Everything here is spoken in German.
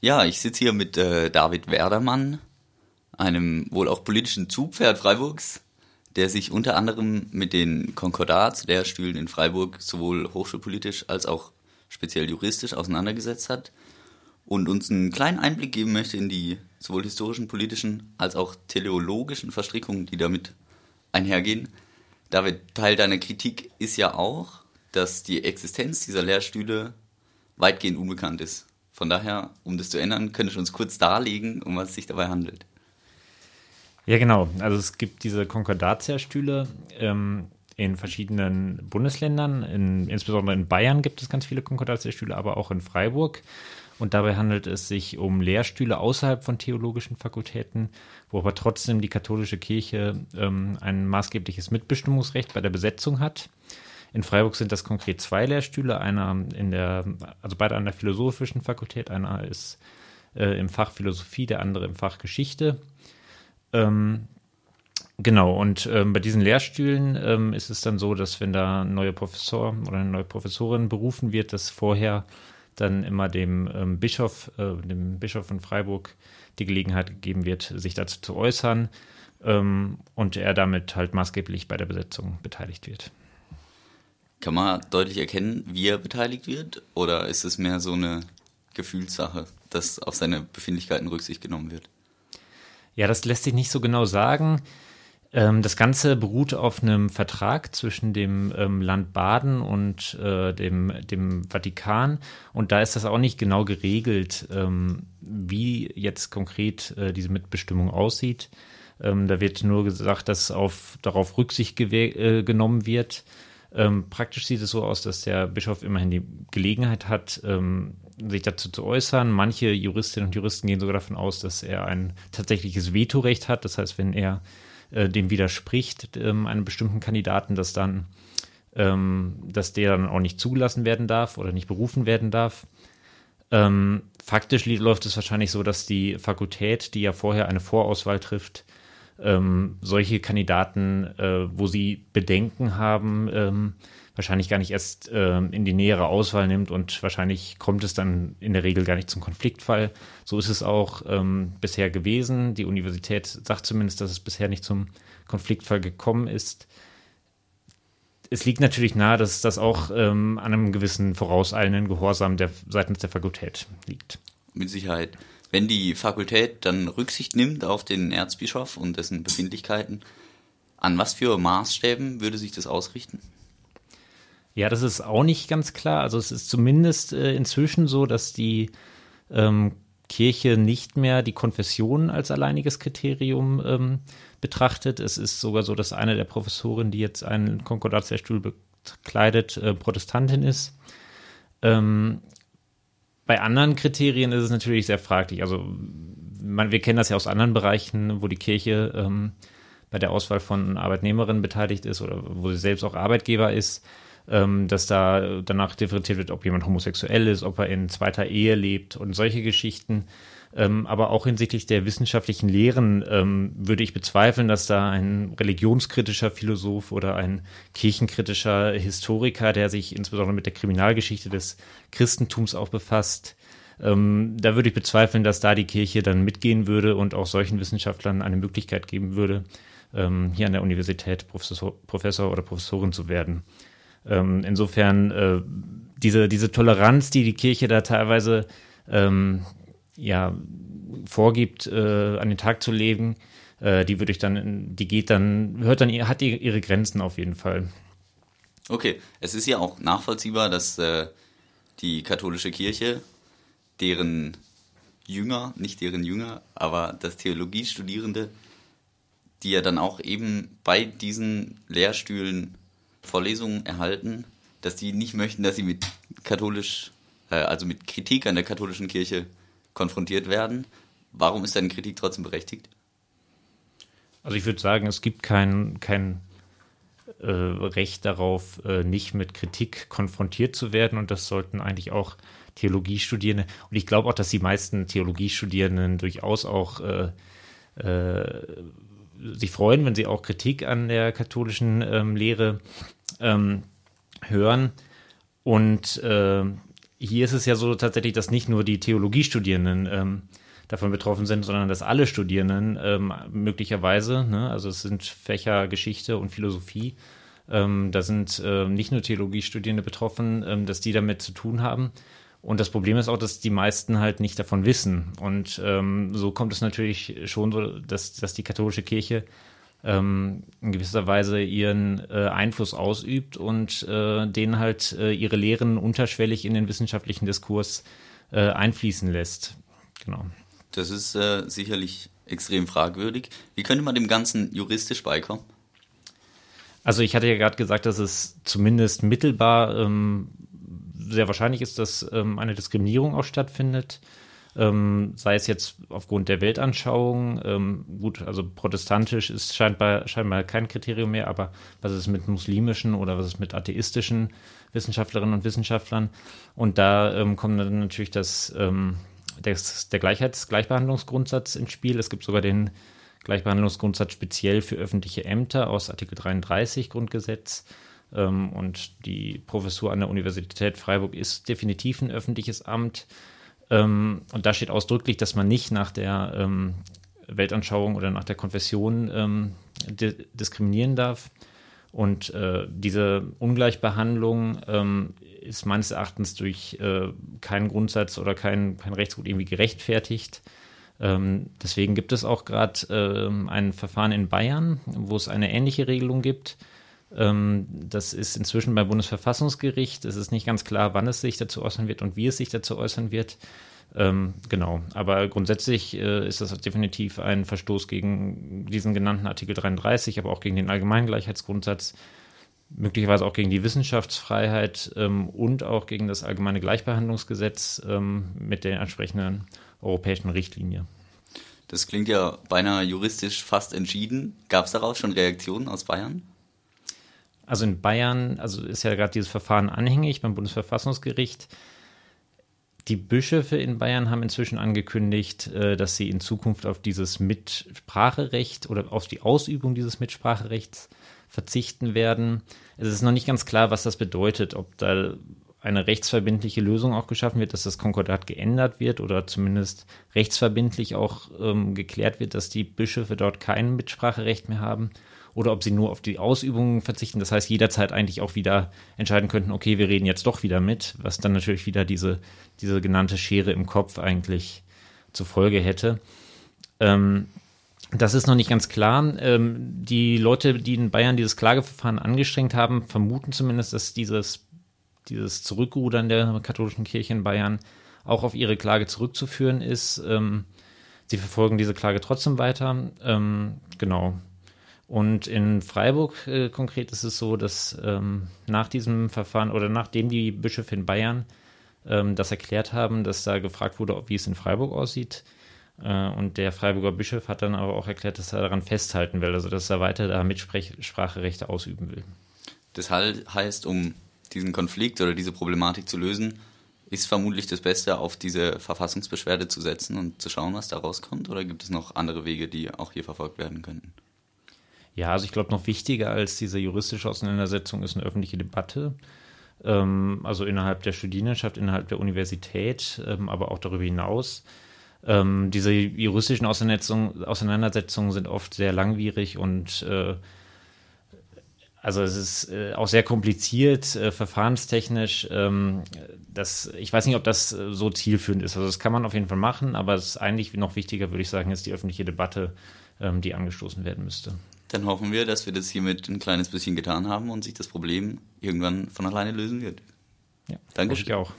Ja, ich sitze hier mit äh, David Werdermann, einem wohl auch politischen Zugpferd Freiburgs, der sich unter anderem mit den Konkordatslehrstühlen in Freiburg sowohl hochschulpolitisch als auch speziell juristisch auseinandergesetzt hat und uns einen kleinen Einblick geben möchte in die sowohl historischen, politischen als auch teleologischen Verstrickungen, die damit einhergehen. David, Teil deiner Kritik ist ja auch, dass die Existenz dieser Lehrstühle weitgehend unbekannt ist. Von daher, um das zu ändern, könntest du uns kurz darlegen, um was es sich dabei handelt. Ja, genau. Also es gibt diese Konkordatia-Stühle ähm, in verschiedenen Bundesländern. In, insbesondere in Bayern gibt es ganz viele Konkordatia-Stühle, aber auch in Freiburg. Und dabei handelt es sich um Lehrstühle außerhalb von theologischen Fakultäten, wo aber trotzdem die katholische Kirche ähm, ein maßgebliches Mitbestimmungsrecht bei der Besetzung hat. In Freiburg sind das konkret zwei Lehrstühle, einer in der, also beide an der philosophischen Fakultät, einer ist äh, im Fach Philosophie, der andere im Fach Geschichte. Ähm, genau, und ähm, bei diesen Lehrstühlen ähm, ist es dann so, dass wenn da ein neuer Professor oder eine neue Professorin berufen wird, dass vorher dann immer dem ähm, Bischof, äh, dem Bischof von Freiburg die Gelegenheit gegeben wird, sich dazu zu äußern ähm, und er damit halt maßgeblich bei der Besetzung beteiligt wird. Kann man deutlich erkennen, wie er beteiligt wird? Oder ist es mehr so eine Gefühlssache, dass auf seine Befindlichkeiten Rücksicht genommen wird? Ja, das lässt sich nicht so genau sagen. Ähm, das Ganze beruht auf einem Vertrag zwischen dem ähm, Land Baden und äh, dem, dem Vatikan. Und da ist das auch nicht genau geregelt, ähm, wie jetzt konkret äh, diese Mitbestimmung aussieht. da wird nur gesagt, dass auf, darauf Rücksicht äh, genommen wird. Ähm, praktisch sieht es so aus, dass der Bischof immerhin die Gelegenheit hat, ähm, sich dazu zu äußern. Manche Juristinnen und Juristen gehen sogar davon aus, dass er ein tatsächliches Vetorecht hat. Das heißt, wenn er äh, dem widerspricht, ähm, einem bestimmten Kandidaten, dass dann, ähm, dass der dann auch nicht zugelassen werden darf oder nicht berufen werden darf. Ähm, faktisch läuft es wahrscheinlich so, dass die Fakultät, die ja vorher eine Vorauswahl trifft, ähm, solche Kandidaten, äh, wo sie Bedenken haben, ähm, wahrscheinlich gar nicht erst äh, in die nähere Auswahl nimmt und wahrscheinlich kommt es dann in der Regel gar nicht zum Konfliktfall. So ist es auch ähm, bisher gewesen. Die Universität sagt zumindest, dass es bisher nicht zum Konfliktfall gekommen ist. Es liegt natürlich nahe, dass das auch ähm, an einem gewissen vorauseilenden Gehorsam der, seitens der Fakultät liegt. Mit Sicherheit wenn die Fakultät dann Rücksicht nimmt auf den Erzbischof und dessen Befindlichkeiten, an was für Maßstäben würde sich das ausrichten? Ja, das ist auch nicht ganz klar. Also es ist zumindest äh, inzwischen so, dass die ähm, Kirche nicht mehr die Konfession als alleiniges Kriterium ähm, betrachtet. Es ist sogar so, dass eine der Professoren, die jetzt einen Konkordatslehrstuhl bekleidet, äh, Protestantin ist. Ähm, bei anderen Kriterien ist es natürlich sehr fraglich. Also man, wir kennen das ja aus anderen Bereichen, wo die Kirche ähm, bei der Auswahl von Arbeitnehmerinnen beteiligt ist oder wo sie selbst auch Arbeitgeber ist, ähm, dass da danach differenziert wird, ob jemand homosexuell ist, ob er in zweiter Ehe lebt und solche Geschichten. Ähm, aber auch hinsichtlich der wissenschaftlichen Lehren ähm, würde ich bezweifeln, dass da ein religionskritischer Philosoph oder ein kirchenkritischer Historiker, der sich insbesondere mit der Kriminalgeschichte des Christentums auch befasst, ähm, da würde ich bezweifeln, dass da die Kirche dann mitgehen würde und auch solchen Wissenschaftlern eine Möglichkeit geben würde, ähm, hier an der Universität Professor, Professor oder Professorin zu werden. Ähm, insofern äh, diese, diese Toleranz, die die Kirche da teilweise ähm, ja, vorgibt, äh, an den Tag zu legen, äh, die würde ich dann, die geht dann, hört dann, hat ihre Grenzen auf jeden Fall. Okay, es ist ja auch nachvollziehbar, dass äh, die katholische Kirche, deren Jünger, nicht deren Jünger, aber das Theologiestudierende, die ja dann auch eben bei diesen Lehrstühlen Vorlesungen erhalten, dass die nicht möchten, dass sie mit katholisch, äh, also mit Kritik an der katholischen Kirche konfrontiert werden. Warum ist deine Kritik trotzdem berechtigt? Also ich würde sagen, es gibt kein, kein äh, Recht darauf, äh, nicht mit Kritik konfrontiert zu werden und das sollten eigentlich auch Theologiestudierende und ich glaube auch, dass die meisten Theologiestudierenden durchaus auch äh, äh, sich freuen, wenn sie auch Kritik an der katholischen ähm, Lehre ähm, hören und äh, hier ist es ja so tatsächlich, dass nicht nur die Theologiestudierenden ähm, davon betroffen sind, sondern dass alle Studierenden ähm, möglicherweise, ne, also es sind Fächer Geschichte und Philosophie, ähm, da sind äh, nicht nur Theologiestudierende betroffen, ähm, dass die damit zu tun haben. Und das Problem ist auch, dass die meisten halt nicht davon wissen. Und ähm, so kommt es natürlich schon so, dass, dass die katholische Kirche ähm, in gewisser Weise ihren äh, Einfluss ausübt und äh, denen halt äh, ihre Lehren unterschwellig in den wissenschaftlichen Diskurs äh, einfließen lässt. Genau. Das ist äh, sicherlich extrem fragwürdig. Wie könnte man dem Ganzen juristisch beikommen? Also ich hatte ja gerade gesagt, dass es zumindest mittelbar ähm, sehr wahrscheinlich ist, dass ähm, eine Diskriminierung auch stattfindet. Ähm, sei es jetzt aufgrund der Weltanschauung, ähm, gut, also protestantisch ist scheinbar, scheinbar kein Kriterium mehr, aber was ist mit muslimischen oder was ist mit atheistischen Wissenschaftlerinnen und Wissenschaftlern? Und da ähm, kommt dann natürlich das, ähm, das, der Gleichheits-, Gleichbehandlungsgrundsatz ins Spiel. Es gibt sogar den Gleichbehandlungsgrundsatz speziell für öffentliche Ämter aus Artikel 33 Grundgesetz. Ähm, und die Professur an der Universität Freiburg ist definitiv ein öffentliches Amt. Ähm, und da steht ausdrücklich, dass man nicht nach der ähm, Weltanschauung oder nach der Konfession ähm, di diskriminieren darf. Und äh, diese Ungleichbehandlung ähm, ist meines Erachtens durch äh, keinen Grundsatz oder kein, kein Rechtsgut irgendwie gerechtfertigt. Ähm, deswegen gibt es auch gerade äh, ein Verfahren in Bayern, wo es eine ähnliche Regelung gibt. Ähm, das ist inzwischen beim Bundesverfassungsgericht. Es ist nicht ganz klar, wann es sich dazu äußern wird und wie es sich dazu äußern wird. Ähm, genau, aber grundsätzlich äh, ist das definitiv ein Verstoß gegen diesen genannten Artikel 33, aber auch gegen den Allgemeingleichheitsgrundsatz, möglicherweise auch gegen die Wissenschaftsfreiheit ähm, und auch gegen das allgemeine Gleichbehandlungsgesetz ähm, mit der entsprechenden europäischen Richtlinie. Das klingt ja beinahe juristisch fast entschieden. Gab es daraus schon Reaktionen aus Bayern? Also in Bayern, also ist ja gerade dieses Verfahren anhängig beim Bundesverfassungsgericht. Die Bischöfe in Bayern haben inzwischen angekündigt, äh, dass sie in Zukunft auf dieses Mitspracherecht oder auf die Ausübung dieses Mitspracherechts verzichten werden. Es ist noch nicht ganz klar, was das bedeutet, ob da eine rechtsverbindliche Lösung auch geschaffen wird, dass das Konkordat geändert wird oder zumindest rechtsverbindlich auch ähm, geklärt wird, dass die Bischöfe dort kein Mitspracherecht mehr haben oder ob sie nur auf die Ausübungen verzichten. Das heißt, jederzeit eigentlich auch wieder entscheiden könnten, okay, wir reden jetzt doch wieder mit, was dann natürlich wieder diese, diese genannte Schere im Kopf eigentlich zur Folge hätte. Ähm, das ist noch nicht ganz klar. Ähm, die Leute, die in Bayern dieses Klageverfahren angestrengt haben, vermuten zumindest, dass dieses, dieses Zurückrudern der katholischen Kirche in Bayern auch auf ihre Klage zurückzuführen ist. Ähm, sie verfolgen diese Klage trotzdem weiter. Ähm, genau. Und in Freiburg äh, konkret ist es so, dass ähm, nach diesem Verfahren oder nachdem die Bischöfe in Bayern ähm, das erklärt haben, dass da gefragt wurde, wie es in Freiburg aussieht. Äh, und der Freiburger Bischof hat dann aber auch erklärt, dass er daran festhalten will, also dass er weiter da Mitspracherechte ausüben will. Das heißt, um diesen Konflikt oder diese Problematik zu lösen, ist vermutlich das Beste, auf diese Verfassungsbeschwerde zu setzen und zu schauen, was da rauskommt? Oder gibt es noch andere Wege, die auch hier verfolgt werden könnten? Ja, also ich glaube, noch wichtiger als diese juristische Auseinandersetzung ist eine öffentliche Debatte. Ähm, also innerhalb der Studierendenschaft, innerhalb der Universität, ähm, aber auch darüber hinaus. Ähm, diese juristischen Auseinandersetzungen, sind oft sehr langwierig und äh, also es ist äh, auch sehr kompliziert, äh, verfahrenstechnisch. Ähm, das, ich weiß nicht, ob das äh, so zielführend ist. Also das kann man auf jeden Fall machen, aber es ist eigentlich noch wichtiger, würde ich sagen, ist die öffentliche Debatte, ähm, die angestoßen werden müsste. Dann hoffen wir, dass wir das hiermit ein kleines bisschen getan haben und sich das Problem irgendwann von alleine lösen wird. Ja, Danke. Ich auch.